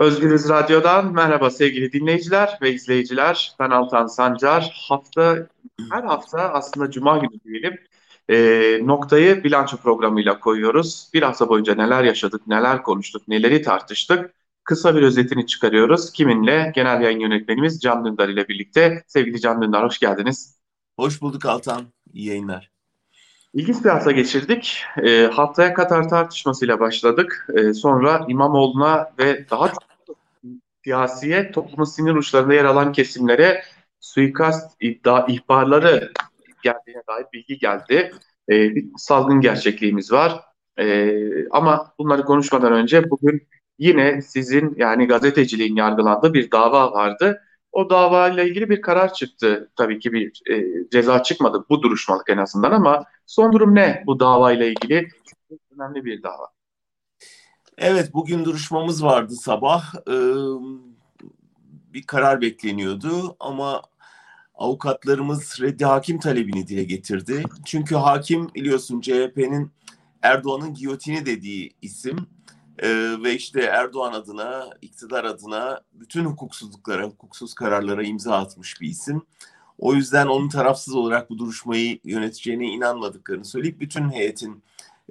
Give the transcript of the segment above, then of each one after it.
Özgürüz Radyo'dan merhaba sevgili dinleyiciler ve izleyiciler. Ben Altan Sancar. Hafta her hafta aslında Cuma günü diyelim e, noktayı bilanço programıyla koyuyoruz. Bir hafta boyunca neler yaşadık, neler konuştuk, neleri tartıştık. Kısa bir özetini çıkarıyoruz. Kiminle? Genel yayın yönetmenimiz Can Dündar ile birlikte. Sevgili Can Dündar hoş geldiniz. Hoş bulduk Altan. İyi yayınlar. İlginç bir hafta geçirdik. E, haftaya Katar tartışmasıyla başladık. E, sonra İmamoğlu'na ve daha çok siyasiye toplumun sinir uçlarında yer alan kesimlere suikast iddia ihbarları geldiğine dair bilgi geldi. E, bir salgın gerçekliğimiz var. E, ama bunları konuşmadan önce bugün yine sizin yani gazeteciliğin yargılandığı bir dava vardı. O davayla ilgili bir karar çıktı. Tabii ki bir e, ceza çıkmadı bu duruşmalık en azından ama son durum ne bu davayla ilgili? Önemli bir dava. Evet bugün duruşmamız vardı sabah. Ee, bir karar bekleniyordu ama avukatlarımız reddi hakim talebini dile getirdi. Çünkü hakim biliyorsun CHP'nin Erdoğan'ın giyotini dediği isim ee, ve işte Erdoğan adına, iktidar adına bütün hukuksuzluklara, hukuksuz kararlara imza atmış bir isim. O yüzden onun tarafsız olarak bu duruşmayı yöneteceğine inanmadıklarını söyleyip bütün heyetin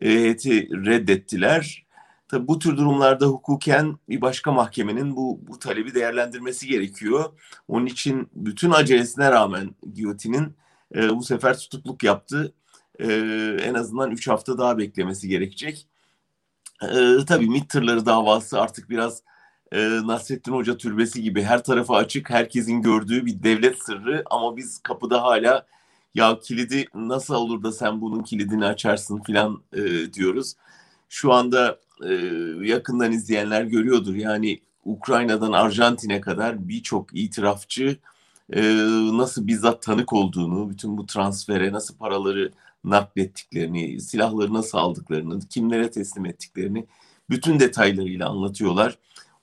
heyeti reddettiler. Tabi bu tür durumlarda hukuken bir başka mahkemenin bu, bu talebi değerlendirmesi gerekiyor. Onun için bütün acelesine rağmen Giyotin'in e, bu sefer tutukluk yaptı. E, en azından 3 hafta daha beklemesi gerekecek. E, tabii MİT tırları davası artık biraz e, Nasrettin Hoca türbesi gibi her tarafı açık, herkesin gördüğü bir devlet sırrı ama biz kapıda hala ya kilidi nasıl olur da sen bunun kilidini açarsın filan e, diyoruz. Şu anda e, yakından izleyenler görüyordur. Yani Ukrayna'dan Arjantin'e kadar birçok itirafçı e, nasıl bizzat tanık olduğunu, bütün bu transfere nasıl paraları naklettiklerini, silahları nasıl aldıklarını, kimlere teslim ettiklerini bütün detaylarıyla anlatıyorlar.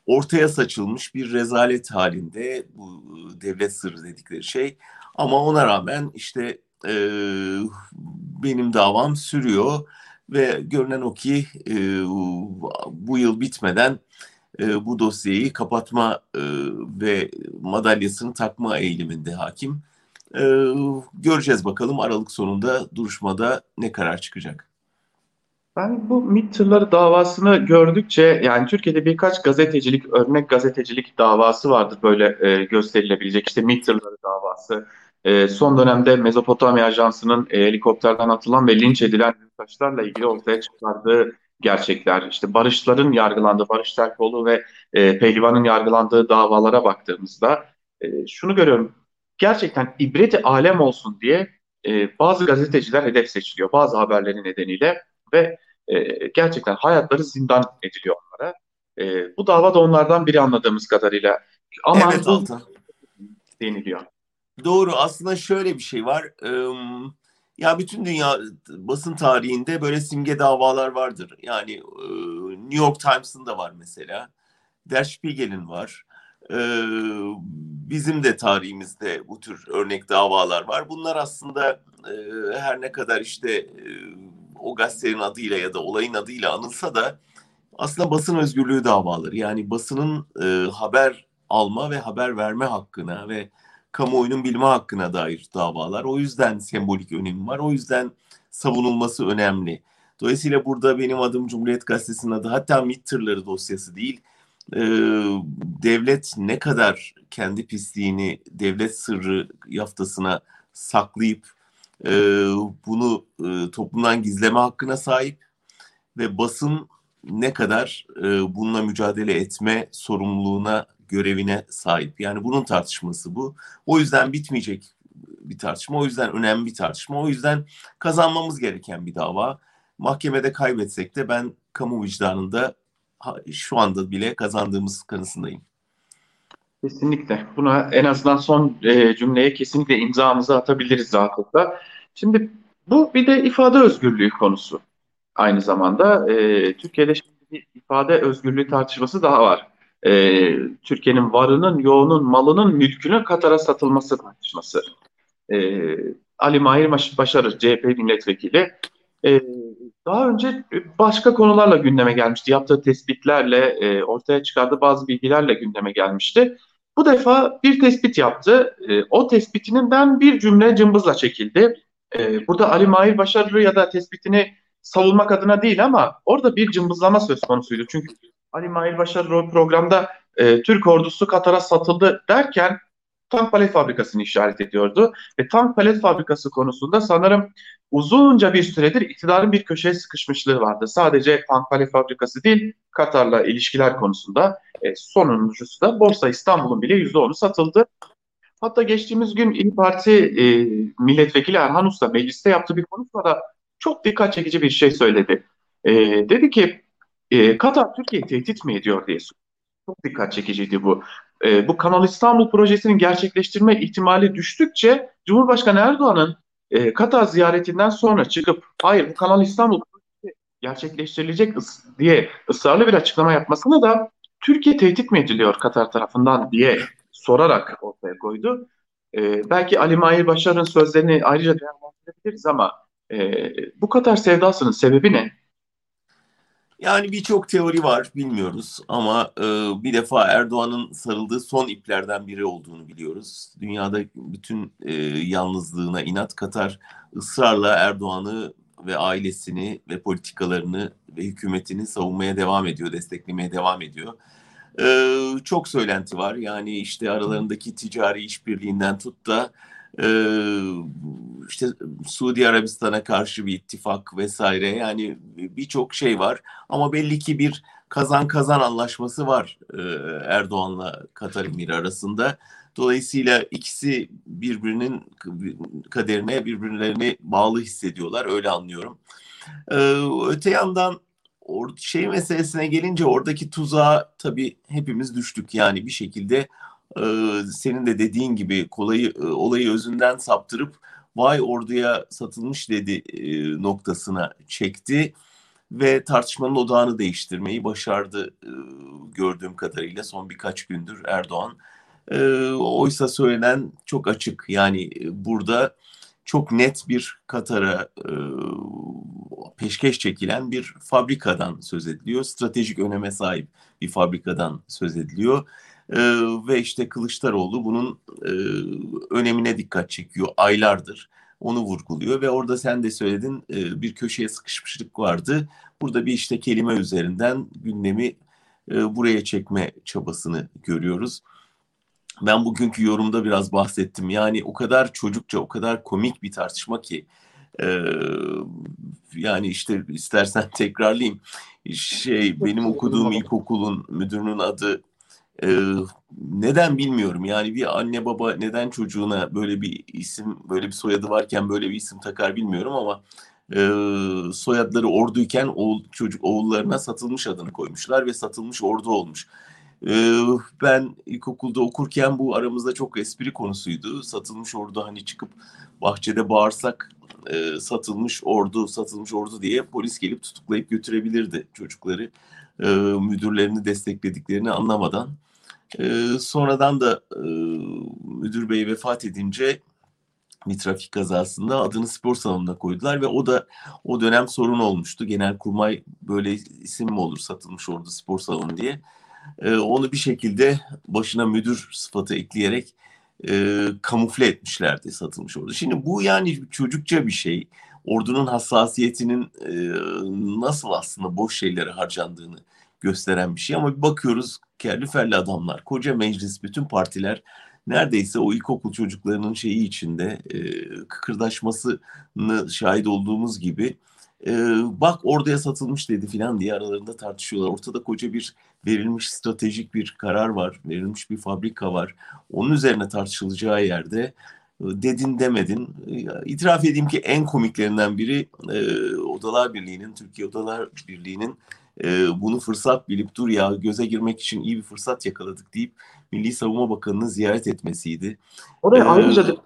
Ortaya saçılmış bir rezalet halinde bu devlet sırrı dedikleri şey. Ama ona rağmen işte e, benim davam sürüyor ve görünen o ki e, bu yıl bitmeden e, bu dosyayı kapatma e, ve madalyasını takma eğiliminde hakim. E, göreceğiz bakalım Aralık sonunda duruşmada ne karar çıkacak. Ben bu MİT tırları davasını gördükçe yani Türkiye'de birkaç gazetecilik, örnek gazetecilik davası vardır böyle e, gösterilebilecek. İşte MİT tırları davası, e, son dönemde Mezopotamya Ajansı'nın e, helikopterden atılan ve linç edilen yurttaşlarla ilgili ortaya çıkardığı gerçekler, işte Barışların yargılandığı, Barış Terkoğlu ve e, Pehlivan'ın yargılandığı davalara baktığımızda e, şunu görüyorum. Gerçekten ibreti alem olsun diye e, bazı gazeteciler hedef seçiliyor bazı haberleri nedeniyle ve e, gerçekten hayatları zindan ediliyor onlara. E, bu dava da onlardan biri anladığımız kadarıyla. Ama evet, bu deniliyor. Doğru. Aslında şöyle bir şey var. Ya bütün dünya basın tarihinde böyle simge davalar vardır. Yani New York Times'ın da var mesela. Der Spiegel'in var. Bizim de tarihimizde bu tür örnek davalar var. Bunlar aslında her ne kadar işte o gazetenin adıyla ya da olayın adıyla anılsa da aslında basın özgürlüğü davaları. Yani basının haber alma ve haber verme hakkına ve kamuoyunun bilme hakkına dair davalar. O yüzden sembolik önemi var. O yüzden savunulması önemli. Dolayısıyla burada benim adım Cumhuriyet Gazetesi'nin adı hatta MİT tırları dosyası değil. Ee, devlet ne kadar kendi pisliğini devlet sırrı yaftasına saklayıp e, bunu e, toplumdan gizleme hakkına sahip ve basın ne kadar e, bununla mücadele etme sorumluluğuna görevine sahip. Yani bunun tartışması bu. O yüzden bitmeyecek bir tartışma. O yüzden önemli bir tartışma. O yüzden kazanmamız gereken bir dava. Mahkemede kaybetsek de ben kamu vicdanında şu anda bile kazandığımız kanısındayım. Kesinlikle. Buna en azından son e, cümleye kesinlikle imzamızı atabiliriz rahatlıkla. Şimdi bu bir de ifade özgürlüğü konusu. Aynı zamanda e, Türkiye'de şimdi bir ifade özgürlüğü tartışması daha var e, Türkiye'nin varının, yoğunun, malının, mülkünün Katar'a satılması tartışması. E, Ali Mahir Başarır, CHP milletvekili, e, daha önce başka konularla gündeme gelmişti. Yaptığı tespitlerle, e, ortaya çıkardığı bazı bilgilerle gündeme gelmişti. Bu defa bir tespit yaptı. E, o tespitinden bir cümle cımbızla çekildi. E, burada Ali Mahir Başarılı ya da tespitini savunmak adına değil ama orada bir cımbızlama söz konusuydu. Çünkü Ali Mahir Başarılı programda e, Türk ordusu Katar'a satıldı derken tank palet fabrikasını işaret ediyordu. Ve tank palet fabrikası konusunda sanırım uzunca bir süredir iktidarın bir köşeye sıkışmışlığı vardı. Sadece tank palet fabrikası değil, Katar'la ilişkiler konusunda e, sonuncusu da Borsa İstanbul'un bile %10'u satıldı. Hatta geçtiğimiz gün İyi Parti e, milletvekili Erhan Usta mecliste yaptığı bir konuşmada çok dikkat çekici bir şey söyledi. E, dedi ki e, Katar Türkiye'yi tehdit mi ediyor diye Çok dikkat çekiciydi bu. E, bu Kanal İstanbul projesinin gerçekleştirme ihtimali düştükçe Cumhurbaşkanı Erdoğan'ın e, Katar ziyaretinden sonra çıkıp hayır bu Kanal İstanbul projesi gerçekleştirilecek ıs diye ısrarlı bir açıklama yapmasına da Türkiye tehdit mi ediliyor Katar tarafından diye sorarak ortaya koydu. E, belki Ali Mahir Başar'ın sözlerini ayrıca değerlendirebiliriz ama e, bu Katar sevdasının sebebi ne? Yani birçok teori var bilmiyoruz ama e, bir defa Erdoğan'ın sarıldığı son iplerden biri olduğunu biliyoruz. Dünyada bütün e, yalnızlığına inat Katar ısrarla Erdoğan'ı ve ailesini ve politikalarını ve hükümetini savunmaya devam ediyor, desteklemeye devam ediyor. Ee, çok söylenti var. Yani işte aralarındaki ticari işbirliğinden tut da e, işte Suudi Arabistan'a karşı bir ittifak vesaire yani birçok şey var. Ama belli ki bir kazan kazan anlaşması var e, Erdoğan'la Katar Emiri arasında. Dolayısıyla ikisi birbirinin kaderine birbirlerini bağlı hissediyorlar öyle anlıyorum. Ee, öte yandan or şey meselesine gelince oradaki tuzağa tabii hepimiz düştük yani bir şekilde e, senin de dediğin gibi kolayı e, olayı özünden saptırıp vay orduya satılmış dedi e, noktasına çekti ve tartışmanın odağını değiştirmeyi başardı e, gördüğüm kadarıyla son birkaç gündür Erdoğan. E, oysa söylenen çok açık yani e, burada çok net bir Katar'a e, peşkeş çekilen bir fabrikadan söz ediliyor. Stratejik öneme sahip bir fabrikadan söz ediliyor. E, ve işte Kılıçdaroğlu bunun e, önemine dikkat çekiyor aylardır. Onu vurguluyor ve orada sen de söyledin e, bir köşeye sıkışmışlık vardı. Burada bir işte kelime üzerinden gündemi e, buraya çekme çabasını görüyoruz. Ben bugünkü yorumda biraz bahsettim. Yani o kadar çocukça, o kadar komik bir tartışma ki ee, yani işte istersen tekrarlayayım. Şey benim okuduğum ilkokulun müdürünün adı e, neden bilmiyorum. Yani bir anne baba neden çocuğuna böyle bir isim, böyle bir soyadı varken böyle bir isim takar bilmiyorum ama e, soyadları orduyken oğul, çocuk oğullarına satılmış adını koymuşlar ve satılmış ordu olmuş. E, ben ilkokulda okurken bu aramızda çok espri konusuydu. Satılmış ordu hani çıkıp bahçede bağırsak e, satılmış ordu, satılmış ordu diye polis gelip tutuklayıp götürebilirdi çocukları. E, müdürlerini desteklediklerini anlamadan. E, sonradan da e, müdür bey vefat edince bir trafik kazasında adını spor salonuna koydular ve o da o dönem sorun olmuştu. Genel kurmay böyle isim mi olur satılmış ordu spor salonu diye. E, onu bir şekilde başına müdür sıfatı ekleyerek e, kamufle etmişlerdi satılmış ordu. Şimdi bu yani çocukça bir şey. Ordunun hassasiyetinin e, nasıl aslında boş şeylere harcandığını gösteren bir şey. Ama bir bakıyoruz kerli ferli adamlar, koca meclis, bütün partiler neredeyse o ilkokul çocuklarının şeyi içinde e, kıkırdaşmasını şahit olduğumuz gibi e, bak orduya satılmış dedi filan diye aralarında tartışıyorlar. Ortada koca bir verilmiş stratejik bir karar var, verilmiş bir fabrika var. Onun üzerine tartışılacağı yerde e, dedin demedin. İtiraf edeyim ki en komiklerinden biri e, Odalar Birliği'nin, Türkiye Odalar Birliği'nin e, bunu fırsat bilip dur ya göze girmek için iyi bir fırsat yakaladık deyip Milli Savunma Bakanı'nı ziyaret etmesiydi. Oraya ee, ayrıca da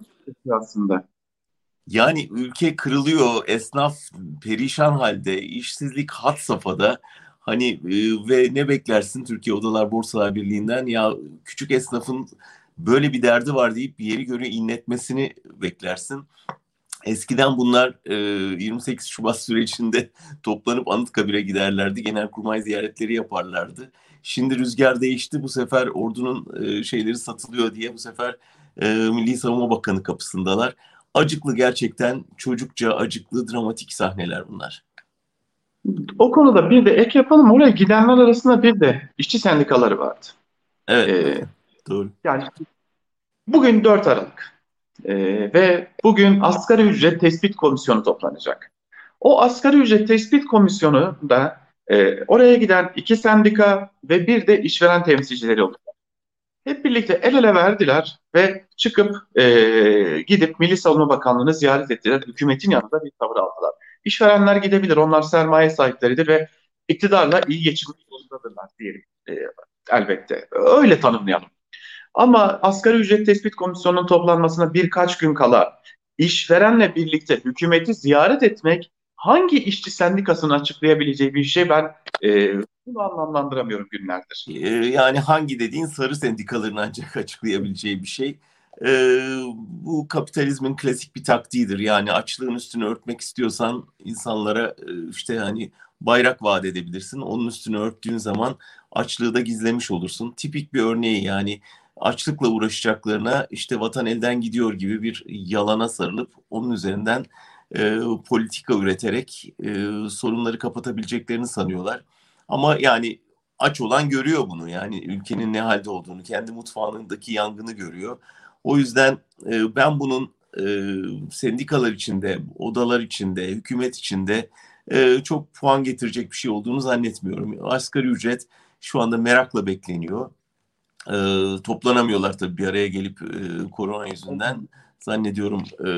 aslında. Yani ülke kırılıyor, esnaf perişan halde, işsizlik hat safhada. Hani e, ve ne beklersin Türkiye Odalar Borsalar Birliği'nden ya küçük esnafın böyle bir derdi var deyip bir yeri göre inletmesini beklersin. Eskiden bunlar e, 28 Şubat sürecinde toplanıp Anıtkabir'e giderlerdi. Genelkurmay ziyaretleri yaparlardı. Şimdi rüzgar değişti. Bu sefer ordunun e, şeyleri satılıyor diye bu sefer e, Milli Savunma Bakanı kapısındalar. Acıklı gerçekten çocukça acıklı dramatik sahneler bunlar. O konuda bir de ek yapalım. Oraya gidenler arasında bir de işçi sendikaları vardı. Evet. Ee, doğru. Yani bugün 4 Aralık ee, ve bugün asgari ücret tespit komisyonu toplanacak. O asgari ücret tespit komisyonu da e, oraya giden iki sendika ve bir de işveren temsilcileri olacak. Hep birlikte el ele verdiler ve çıkıp e, gidip Milli Savunma Bakanlığı'nı ziyaret ettiler. Hükümetin yanında bir tavır aldılar. İşverenler gidebilir, onlar sermaye sahipleridir ve iktidarla iyi geçinmek zorundadırlar diyelim e, elbette. Öyle tanımlayalım. Ama asgari ücret tespit komisyonunun toplanmasına birkaç gün kala işverenle birlikte hükümeti ziyaret etmek hangi işçi sendikasının açıklayabileceği bir şey ben e, bunu anlamlandıramıyorum günlerdir. E, yani hangi dediğin sarı sendikaların ancak açıklayabileceği bir şey. Ee, bu kapitalizmin klasik bir taktiğidir. Yani açlığın üstünü örtmek istiyorsan insanlara e, işte hani bayrak vaat edebilirsin. Onun üstünü örttüğün zaman açlığı da gizlemiş olursun. Tipik bir örneği yani açlıkla uğraşacaklarına işte vatan elden gidiyor gibi bir yalana sarılıp onun üzerinden e, politika üreterek e, sorunları kapatabileceklerini sanıyorlar. Ama yani aç olan görüyor bunu yani ülkenin ne halde olduğunu, kendi mutfağındaki yangını görüyor. O yüzden e, ben bunun e, sendikalar içinde, odalar içinde, hükümet içinde e, çok puan getirecek bir şey olduğunu zannetmiyorum. Asgari ücret şu anda merakla bekleniyor. E, toplanamıyorlar tabii bir araya gelip e, korona yüzünden. Zannediyorum e,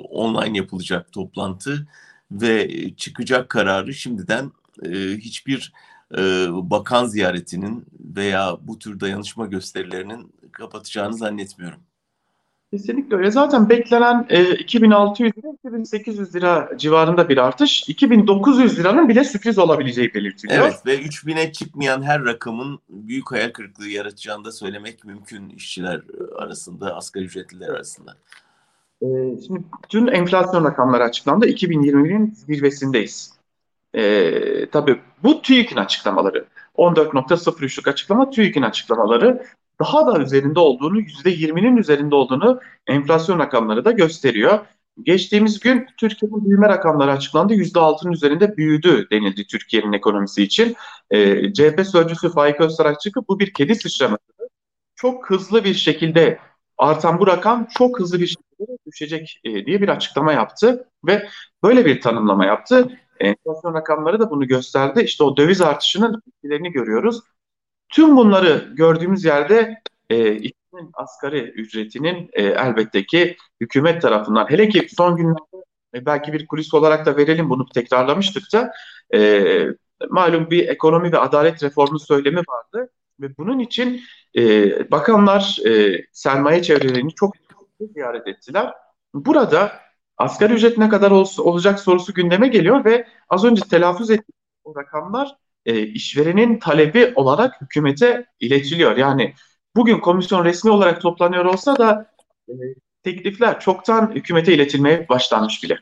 online yapılacak toplantı ve çıkacak kararı şimdiden e, hiçbir e, bakan ziyaretinin veya bu tür dayanışma gösterilerinin kapatacağını zannetmiyorum. Kesinlikle öyle. Zaten beklenen e, 2600 lira 2800 lira civarında bir artış. 2900 liranın bile sürpriz olabileceği belirtiliyor. Evet ve 3000'e çıkmayan her rakamın büyük hayal kırıklığı yaratacağını da söylemek mümkün işçiler arasında, asgari ücretliler arasında. E, şimdi dün enflasyon rakamları açıklandı. 2020'nin zirvesindeyiz. E, tabii bu TÜİK'in açıklamaları. 14.03'lük açıklama TÜİK'in açıklamaları daha da üzerinde olduğunu, %20'nin üzerinde olduğunu enflasyon rakamları da gösteriyor. Geçtiğimiz gün Türkiye'nin büyüme rakamları açıklandı. %6'nın üzerinde büyüdü denildi Türkiye'nin ekonomisi için. E, CHP sözcüsü Faik Öztarak çıkıp bu bir kedi sıçraması. Çok hızlı bir şekilde artan bu rakam çok hızlı bir şekilde düşecek e, diye bir açıklama yaptı ve böyle bir tanımlama yaptı. Enflasyon rakamları da bunu gösterdi. İşte o döviz artışının etkilerini görüyoruz. Tüm bunları gördüğümüz yerde e, işçinin asgari ücretinin e, elbette ki hükümet tarafından hele ki son günlerde e, belki bir kulis olarak da verelim bunu tekrarlamıştık da e, malum bir ekonomi ve adalet reformu söylemi vardı ve bunun için e, bakanlar e, sermaye çevrelerini çok ziyaret ettiler. Burada asgari ücret ne kadar ol, olacak sorusu gündeme geliyor ve az önce telaffuz ettiğim o rakamlar e, işverenin talebi olarak hükümete iletiliyor. Yani bugün komisyon resmi olarak toplanıyor olsa da e, teklifler çoktan hükümete iletilmeye başlanmış bile.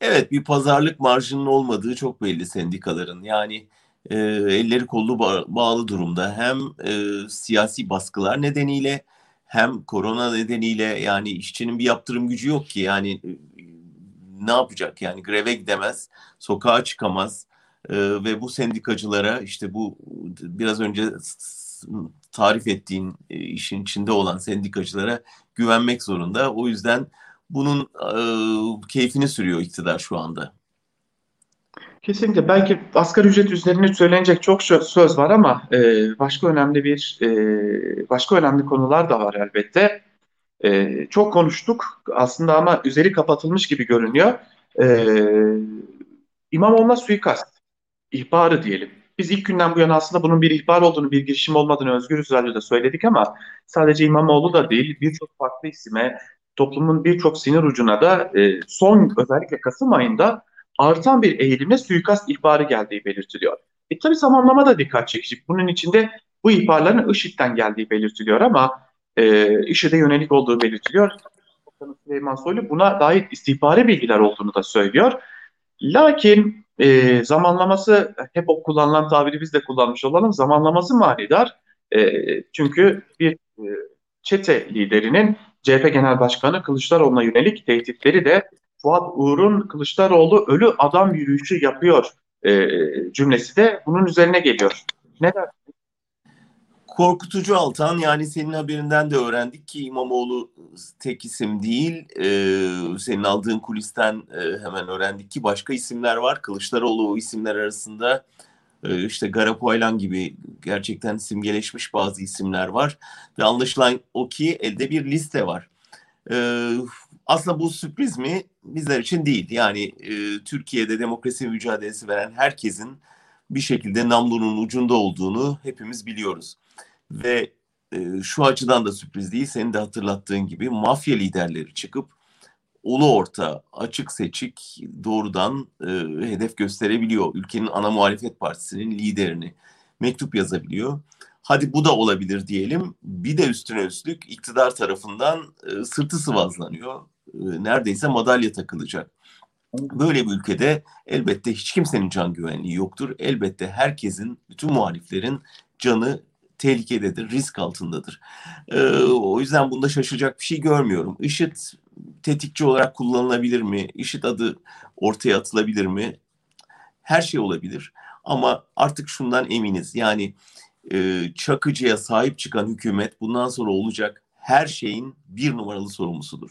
Evet bir pazarlık marjının olmadığı çok belli sendikaların. Yani e, elleri kollu ba- bağlı durumda. Hem e, siyasi baskılar nedeniyle hem korona nedeniyle yani işçinin bir yaptırım gücü yok ki. Yani e, ne yapacak? Yani greve gidemez, sokağa çıkamaz e, ve bu sendikacılara işte bu biraz önce tarif ettiğin e, işin içinde olan sendikacılara güvenmek zorunda. O yüzden bunun e, keyfini sürüyor iktidar şu anda. Kesinlikle. Belki asgari ücret üzerine söylenecek çok söz var ama e, başka önemli bir başka önemli konular da var elbette. Çok konuştuk aslında ama üzeri kapatılmış gibi görünüyor. E, İmamoğlu'na suikast ihbarı diyelim. Biz ilk günden bu yana aslında bunun bir ihbar olduğunu, bir girişim olmadığını Özgür Radyo'da söyledik ama sadece İmamoğlu da değil, birçok farklı isime, toplumun birçok sinir ucuna da e, son özellikle Kasım ayında artan bir eğilimle suikast ihbarı geldiği belirtiliyor. E tabi zamanlama da dikkat çekici. Bunun içinde bu ihbarların IŞİD'den geldiği belirtiliyor ama e, IŞİD'e yönelik olduğu belirtiliyor. Süleyman Soylu buna dair istihbari bilgiler olduğunu da söylüyor. Lakin e, zamanlaması hep o kullanılan tabiri biz de kullanmış olalım. Zamanlaması manidar. E, çünkü bir e, çete liderinin CHP Genel Başkanı Kılıçdaroğlu'na yönelik tehditleri de Fuat Uğur'un Kılıçdaroğlu ölü adam yürüyüşü yapıyor e, cümlesi de bunun üzerine geliyor. Ne der? Korkutucu Altan yani senin haberinden de öğrendik ki İmamoğlu tek isim değil. Ee, senin aldığın kulisten e, hemen öğrendik ki başka isimler var. Kılıçdaroğlu o isimler arasında e, işte Garapoylan gibi gerçekten simgeleşmiş bazı isimler var. Ve anlaşılan o ki elde bir liste var. Ee, aslında bu sürpriz mi? Bizler için değil. Yani e, Türkiye'de demokrasi mücadelesi veren herkesin bir şekilde namlunun ucunda olduğunu hepimiz biliyoruz. Ve e, şu açıdan da sürpriz değil. Senin de hatırlattığın gibi mafya liderleri çıkıp ulu orta, açık seçik doğrudan e, hedef gösterebiliyor. Ülkenin ana muhalefet partisinin liderini mektup yazabiliyor. Hadi bu da olabilir diyelim. Bir de üstüne üstlük iktidar tarafından e, sırtı sıvazlanıyor. E, neredeyse madalya takılacak. Böyle bir ülkede elbette hiç kimsenin can güvenliği yoktur. Elbette herkesin, bütün muhaliflerin canı tehlikededir, risk altındadır. Ee, o yüzden bunda şaşacak bir şey görmüyorum. IŞİD tetikçi olarak kullanılabilir mi? IŞİD adı ortaya atılabilir mi? Her şey olabilir. Ama artık şundan eminiz. Yani e, Çakıcı'ya sahip çıkan hükümet bundan sonra olacak her şeyin bir numaralı sorumlusudur.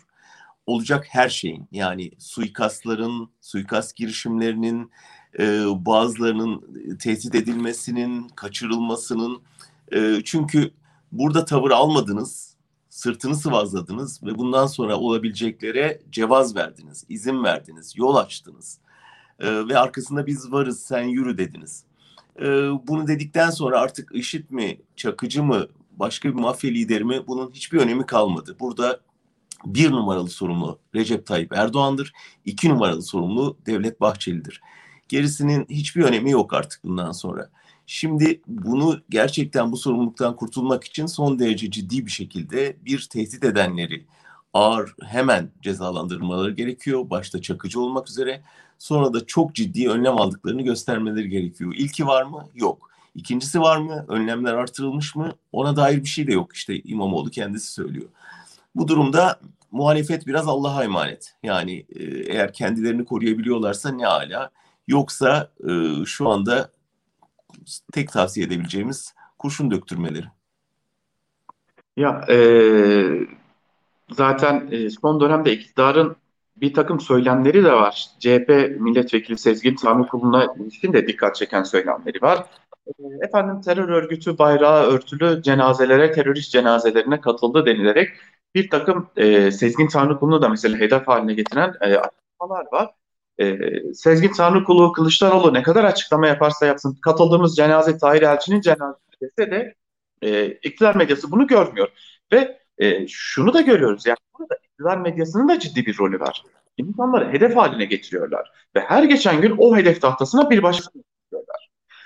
Olacak her şeyin yani suikastların, suikast girişimlerinin, e, bazılarının tehdit edilmesinin, kaçırılmasının, e, çünkü burada tavır almadınız, sırtını sıvazladınız ve bundan sonra olabileceklere cevaz verdiniz, izin verdiniz, yol açtınız. E, ve arkasında biz varız, sen yürü dediniz. E, bunu dedikten sonra artık IŞİD mi, Çakıcı mı, başka bir mafya lideri mi bunun hiçbir önemi kalmadı. Burada bir numaralı sorumlu Recep Tayyip Erdoğan'dır. iki numaralı sorumlu Devlet Bahçeli'dir. Gerisinin hiçbir önemi yok artık bundan sonra. Şimdi bunu gerçekten bu sorumluluktan kurtulmak için son derece ciddi bir şekilde bir tehdit edenleri ağır hemen cezalandırmaları gerekiyor. Başta Çakıcı olmak üzere. Sonra da çok ciddi önlem aldıklarını göstermeleri gerekiyor. İlki var mı? Yok. İkincisi var mı? Önlemler artırılmış mı? Ona dair bir şey de yok. İşte İmamoğlu kendisi söylüyor. Bu durumda muhalefet biraz Allah'a emanet. Yani eğer kendilerini koruyabiliyorlarsa ne ala. Yoksa e, şu anda tek tavsiye edebileceğimiz kurşun döktürmeleri. Ya e, zaten e, son dönemde iktidarın bir takım söylemleri de var. CHP milletvekili Sezgin Tanrıkulu'na ilişkin de dikkat çeken söylemleri var. E, efendim terör örgütü bayrağı örtülü cenazelere, terörist cenazelerine katıldı denilerek bir takım e, Sezgin Tanrıkulu'nu da mesela hedef haline getiren e, açıklamalar var. E, Sezgin Tanrıkulu, Kılıçdaroğlu ne kadar açıklama yaparsa yapsın katıldığımız cenaze Tahir Elçi'nin cenazesi de e, iktidar medyası bunu görmüyor. Ve e, şunu da görüyoruz yani burada iktidar medyasının da ciddi bir rolü var. İnsanları hedef haline getiriyorlar. Ve her geçen gün o hedef tahtasına bir başka.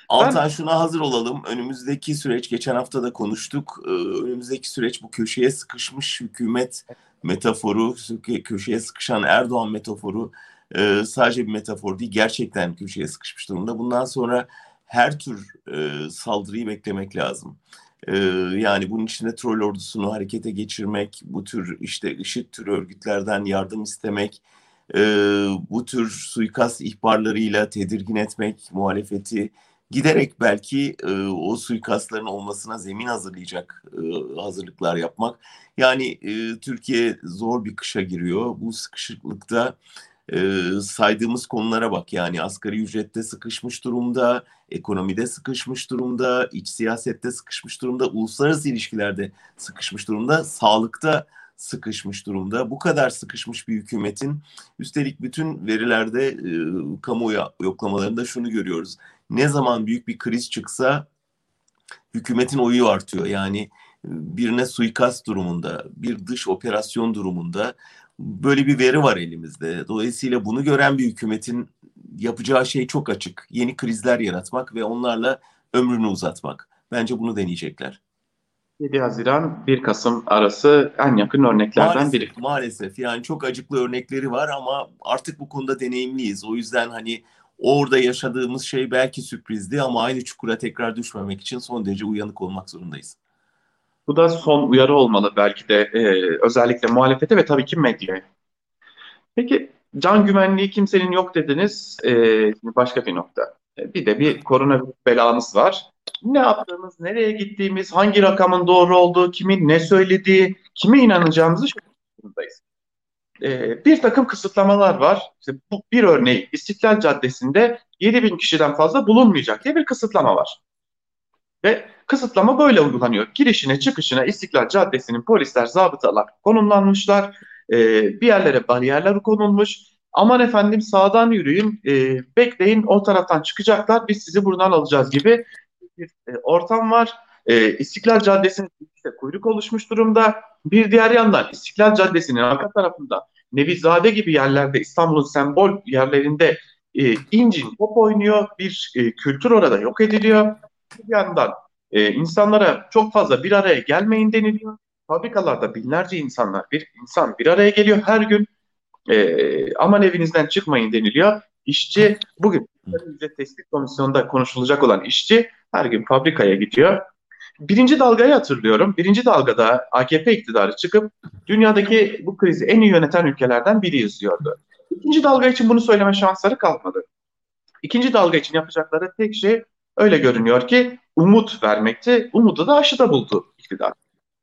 Altan şuna hazır olalım. Önümüzdeki süreç, geçen hafta da konuştuk. Ee, önümüzdeki süreç bu köşeye sıkışmış hükümet metaforu, köşeye sıkışan Erdoğan metaforu e, sadece bir metafor değil gerçekten köşeye sıkışmış durumda. Bundan sonra her tür e, saldırıyı beklemek lazım. E, yani bunun içinde troll ordusunu harekete geçirmek, bu tür işte IŞİD tür örgütlerden yardım istemek, e, bu tür suikast ihbarlarıyla tedirgin etmek, muhalefeti giderek belki e, o suikastların olmasına zemin hazırlayacak e, hazırlıklar yapmak. Yani e, Türkiye zor bir kışa giriyor. Bu sıkışıklıkta e, saydığımız konulara bak yani asgari ücrette sıkışmış durumda, ekonomide sıkışmış durumda, iç siyasette sıkışmış durumda, uluslararası ilişkilerde sıkışmış durumda, sağlıkta sıkışmış durumda. Bu kadar sıkışmış bir hükümetin üstelik bütün verilerde e, kamuoyu yoklamalarında şunu görüyoruz. Ne zaman büyük bir kriz çıksa hükümetin oyu artıyor. Yani birine suikast durumunda, bir dış operasyon durumunda böyle bir veri var elimizde. Dolayısıyla bunu gören bir hükümetin yapacağı şey çok açık. Yeni krizler yaratmak ve onlarla ömrünü uzatmak. Bence bunu deneyecekler. 7 Haziran 1 Kasım arası en yakın örneklerden Maalesef, biri. maalesef. Yani çok acıklı örnekleri var ama artık bu konuda deneyimliyiz. O yüzden hani orada yaşadığımız şey belki sürprizdi ama aynı çukura tekrar düşmemek için son derece uyanık olmak zorundayız. Bu da son uyarı olmalı belki de e, özellikle muhalefete ve tabii ki medyaya. Peki can güvenliği kimsenin yok dediniz. E, başka bir nokta. E, bir de bir koronavirüs belamız var. Ne yaptığımız, nereye gittiğimiz, hangi rakamın doğru olduğu, kimin ne söylediği, kime inanacağımızı şaşırtındayız. E, bir takım kısıtlamalar var. İşte bu bir örneği İstiklal Caddesi'nde 7 bin kişiden fazla bulunmayacak diye bir kısıtlama var. Ve kısıtlama böyle uygulanıyor. Girişine çıkışına İstiklal Caddesi'nin polisler, zabıtalar konumlanmışlar. E, bir yerlere bariyerler konulmuş. Aman efendim sağdan yürüyün, e, bekleyin o taraftan çıkacaklar, biz sizi buradan alacağız gibi bir e, ortam var. E, İstiklal Caddesi'nin işte kuyruk oluşmuş durumda. Bir diğer yandan İstiklal Caddesi'nin arka tarafında Nevizade gibi yerlerde İstanbul'un sembol yerlerinde e, incin top oynuyor. Bir e, kültür orada yok ediliyor. Bir yandan e, insanlara çok fazla bir araya gelmeyin deniliyor. Fabrikalarda binlerce insanlar, bir insan bir araya geliyor her gün. E, aman evinizden çıkmayın deniliyor. İşçi bugün ücret tespit komisyonunda konuşulacak olan işçi her gün fabrikaya gidiyor. Birinci dalgayı hatırlıyorum. Birinci dalgada AKP iktidarı çıkıp dünyadaki bu krizi en iyi yöneten ülkelerden biri izliyordu. İkinci dalga için bunu söyleme şansları kalmadı. İkinci dalga için yapacakları tek şey öyle görünüyor ki umut vermekti. Umudu da aşıda buldu iktidar.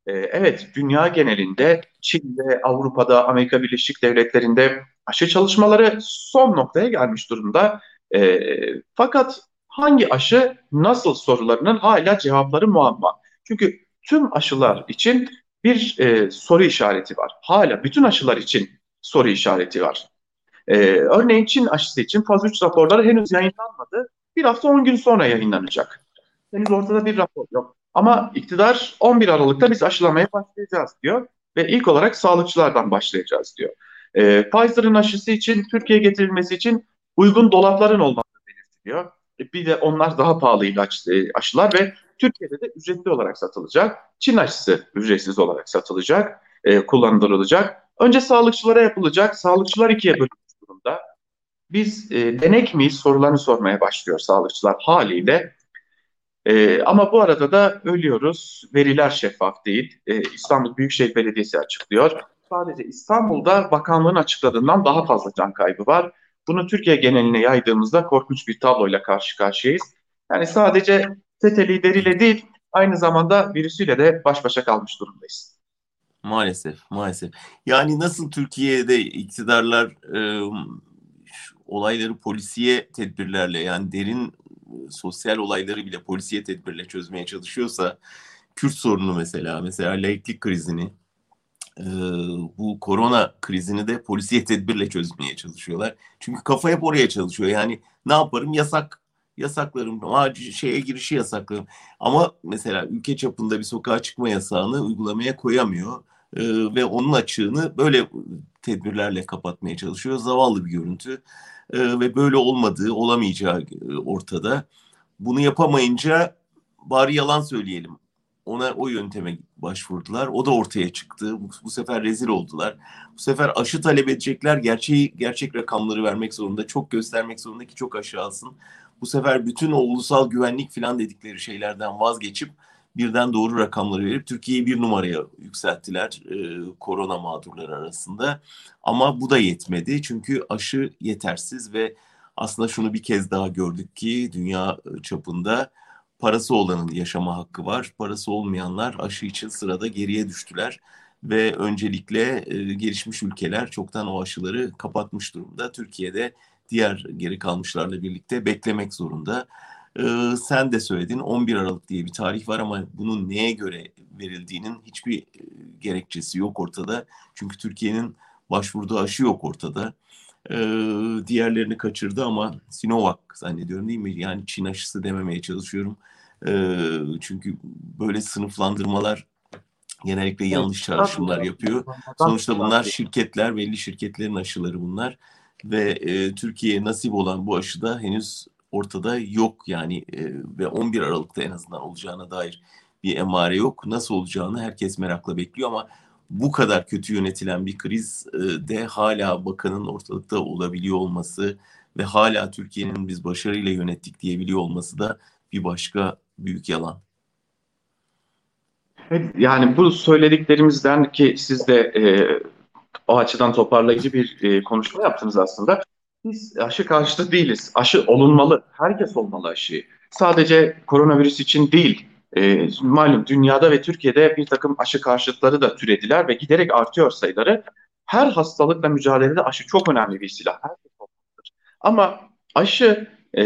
Ee, evet, dünya genelinde, Çin'de, Avrupa'da, Amerika Birleşik Devletleri'nde aşı çalışmaları son noktaya gelmiş durumda. Ee, fakat hangi aşı nasıl sorularının hala cevapları muamma. Çünkü tüm aşılar için bir e, soru işareti var. Hala bütün aşılar için soru işareti var. Ee, örneğin Çin aşısı için faz 3 raporları henüz yayınlanmadı. Bir hafta 10 gün sonra yayınlanacak. Henüz ortada bir rapor yok. Ama iktidar 11 Aralık'ta biz aşılamaya başlayacağız diyor ve ilk olarak sağlıkçılardan başlayacağız diyor. E, Pfizer'ın aşısı için Türkiye getirilmesi için uygun dolapların olması belirtiliyor. E, bir de onlar daha pahalı ilaç e, aşılar ve Türkiye'de de ücretli olarak satılacak. Çin aşısı ücretsiz olarak satılacak, e, kullanılacak. Önce sağlıkçılara yapılacak. Sağlıkçılar ikiye bölünmüş durumda. Biz e, denek miyiz sorularını sormaya başlıyor sağlıkçılar haliyle. E, ama bu arada da ölüyoruz. Veriler şeffaf değil. E, İstanbul Büyükşehir Belediyesi açıklıyor. Sadece İstanbul'da bakanlığın açıkladığından daha fazla can kaybı var. Bunu Türkiye geneline yaydığımızda korkunç bir tabloyla karşı karşıyayız. Yani sadece FETÖ lideriyle değil, aynı zamanda virüsüyle de baş başa kalmış durumdayız. Maalesef, maalesef. Yani nasıl Türkiye'de iktidarlar olayları polisiye tedbirlerle yani derin sosyal olayları bile polisiye tedbirle çözmeye çalışıyorsa Kürt sorunu mesela, mesela laiklik krizini, bu korona krizini de polisiye tedbirle çözmeye çalışıyorlar. Çünkü kafa hep oraya çalışıyor. Yani ne yaparım? Yasak yasaklarım, acil şeye girişi yasaklarım. Ama mesela ülke çapında bir sokağa çıkma yasağını uygulamaya koyamıyor. E, ve onun açığını böyle tedbirlerle kapatmaya çalışıyor. Zavallı bir görüntü e, ve böyle olmadığı, olamayacağı e, ortada. Bunu yapamayınca bari yalan söyleyelim. Ona o yönteme başvurdular. O da ortaya çıktı. Bu, bu sefer rezil oldular. Bu sefer aşı talep edecekler. Gerçeği, gerçek rakamları vermek zorunda. Çok göstermek zorunda ki çok aşı alsın. Bu sefer bütün o ulusal güvenlik falan dedikleri şeylerden vazgeçip birden doğru rakamları verip Türkiye'yi bir numaraya yükselttiler e, korona mağdurları arasında. Ama bu da yetmedi çünkü aşı yetersiz ve aslında şunu bir kez daha gördük ki dünya çapında parası olanın yaşama hakkı var. Parası olmayanlar aşı için sırada geriye düştüler ve öncelikle e, gelişmiş ülkeler çoktan o aşıları kapatmış durumda. Türkiye'de diğer geri kalmışlarla birlikte beklemek zorunda. Ee, sen de söyledin 11 Aralık diye bir tarih var ama bunun neye göre verildiğinin hiçbir gerekçesi yok ortada. Çünkü Türkiye'nin başvurduğu aşı yok ortada. Ee, diğerlerini kaçırdı ama Sinovac zannediyorum değil mi? Yani Çin aşısı dememeye çalışıyorum. Ee, çünkü böyle sınıflandırmalar genellikle yanlış çağrışımlar yapıyor. Sonuçta bunlar şirketler, belli şirketlerin aşıları bunlar ve e, Türkiye'ye nasip olan bu aşıda henüz ortada yok yani e, ve 11 Aralık'ta en azından olacağına dair bir emare yok. Nasıl olacağını herkes merakla bekliyor ama bu kadar kötü yönetilen bir kriz e, de hala bakanın ortalıkta olabiliyor olması ve hala Türkiye'nin biz başarıyla yönettik diyebiliyor olması da bir başka büyük yalan. Yani bu söylediklerimizden ki siz de e, o açıdan toparlayıcı bir e, konuşma yaptınız aslında. Biz aşı karşıtı değiliz. Aşı olunmalı. Herkes olmalı aşıyı. Sadece koronavirüs için değil. E, malum dünyada ve Türkiye'de bir takım aşı karşıtları da türediler ve giderek artıyor sayıları. Her hastalıkla mücadelede aşı çok önemli bir silah. Herkes olmalıdır. Ama aşı e,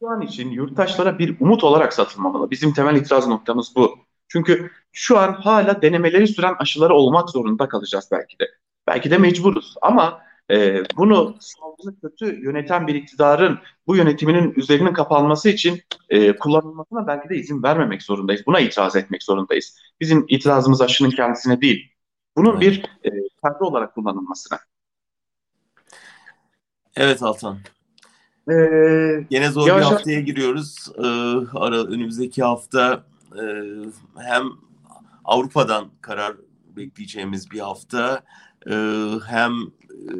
şu an için yurttaşlara bir umut olarak satılmamalı. Bizim temel itiraz noktamız bu. Çünkü şu an hala denemeleri süren aşıları olmak zorunda kalacağız belki de. Belki de mecburuz ama e, bunu salgını kötü yöneten bir iktidarın bu yönetiminin üzerinin kapanması için e, kullanılmasına belki de izin vermemek zorundayız. Buna itiraz etmek zorundayız. Bizim itirazımız aşının kendisine değil. Bunun bir e, perde olarak kullanılmasına. Evet Altan. Ee, Yine zor yavaş... bir haftaya giriyoruz. Ee, ara, önümüzdeki hafta e, hem Avrupa'dan karar bekleyeceğimiz bir hafta hem e,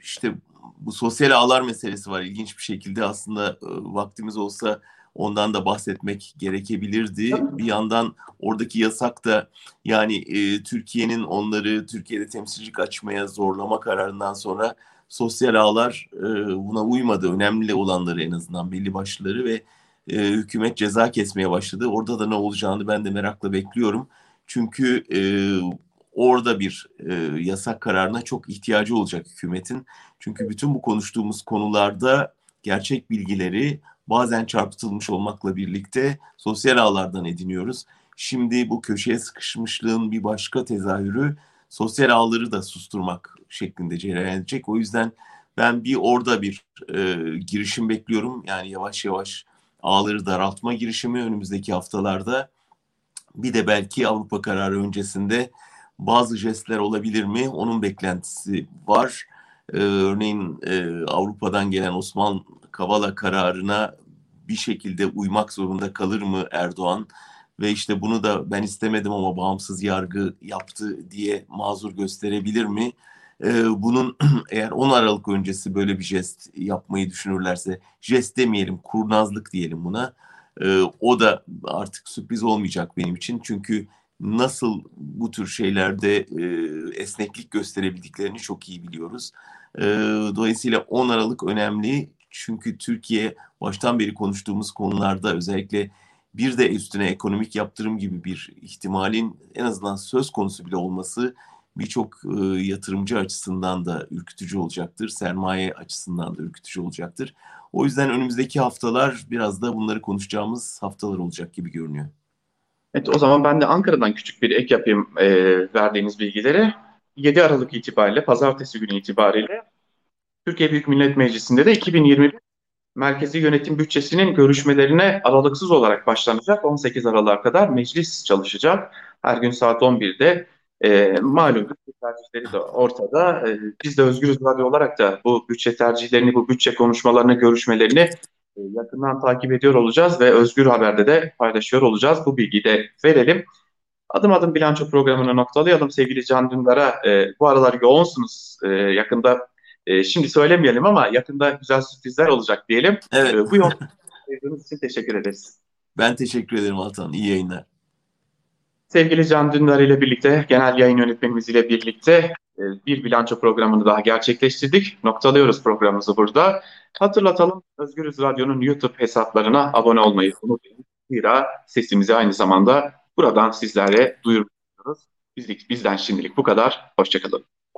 işte bu sosyal ağlar meselesi var. İlginç bir şekilde aslında e, vaktimiz olsa ondan da bahsetmek gerekebilirdi. Bir yandan oradaki yasak da yani e, Türkiye'nin onları Türkiye'de temsilcilik açmaya zorlama kararından sonra sosyal ağlar e, buna uymadı. Önemli olanları en azından belli başlıları ve e, hükümet ceza kesmeye başladı. Orada da ne olacağını ben de merakla bekliyorum. Çünkü e, orada bir e, yasak kararına çok ihtiyacı olacak hükümetin. Çünkü bütün bu konuştuğumuz konularda gerçek bilgileri bazen çarpıtılmış olmakla birlikte sosyal ağlardan ediniyoruz. Şimdi bu köşeye sıkışmışlığın bir başka tezahürü sosyal ağları da susturmak şeklinde cereyan edecek. O yüzden ben bir orada bir e, girişim bekliyorum. Yani yavaş yavaş ağları daraltma girişimi önümüzdeki haftalarda. Bir de belki Avrupa kararı öncesinde bazı jestler olabilir mi? Onun beklentisi var. Ee, örneğin e, Avrupa'dan gelen Osman Kavala kararına bir şekilde uymak zorunda kalır mı Erdoğan? Ve işte bunu da ben istemedim ama bağımsız yargı yaptı diye mazur gösterebilir mi? Ee, bunun eğer 10 Aralık öncesi böyle bir jest yapmayı düşünürlerse, jest demeyelim, kurnazlık diyelim buna. Ee, o da artık sürpriz olmayacak benim için. Çünkü nasıl bu tür şeylerde e, esneklik gösterebildiklerini çok iyi biliyoruz. E, dolayısıyla 10 Aralık önemli çünkü Türkiye baştan beri konuştuğumuz konularda özellikle bir de üstüne ekonomik yaptırım gibi bir ihtimalin en azından söz konusu bile olması birçok e, yatırımcı açısından da ürkütücü olacaktır. Sermaye açısından da ürkütücü olacaktır. O yüzden önümüzdeki haftalar biraz da bunları konuşacağımız haftalar olacak gibi görünüyor. Evet o zaman ben de Ankara'dan küçük bir ek yapayım e, verdiğiniz bilgileri. 7 Aralık itibariyle, pazartesi günü itibariyle Türkiye Büyük Millet Meclisi'nde de 2021 merkezi yönetim bütçesinin görüşmelerine aralıksız olarak başlanacak. 18 Aralık'a kadar meclis çalışacak. Her gün saat 11'de e, malum bütçe tercihleri de ortada. E, biz de Özgürüz Radyo olarak da bu bütçe tercihlerini, bu bütçe konuşmalarını, görüşmelerini yakından takip ediyor olacağız ve Özgür Haber'de de paylaşıyor olacağız. Bu bilgiyi de verelim. Adım adım bilanço programını noktalayalım sevgili Can Dündar'a. E, bu aralar yoğunsunuz. E, yakında e, şimdi söylemeyelim ama yakında güzel sürprizler olacak diyelim. Evet. E, bu yoğun için teşekkür ederiz. Ben teşekkür ederim Altan. İyi yayınlar. Sevgili Can Dündar ile birlikte, genel yayın yönetmenimiz ile birlikte e, bir bilanço programını daha gerçekleştirdik. Noktalıyoruz programımızı burada. Hatırlatalım, Özgürüz Radyo'nun YouTube hesaplarına abone olmayı unutmayın. Zira sesimizi aynı zamanda buradan sizlere duyuruyoruz. Bizlik, bizden şimdilik bu kadar. Hoşçakalın.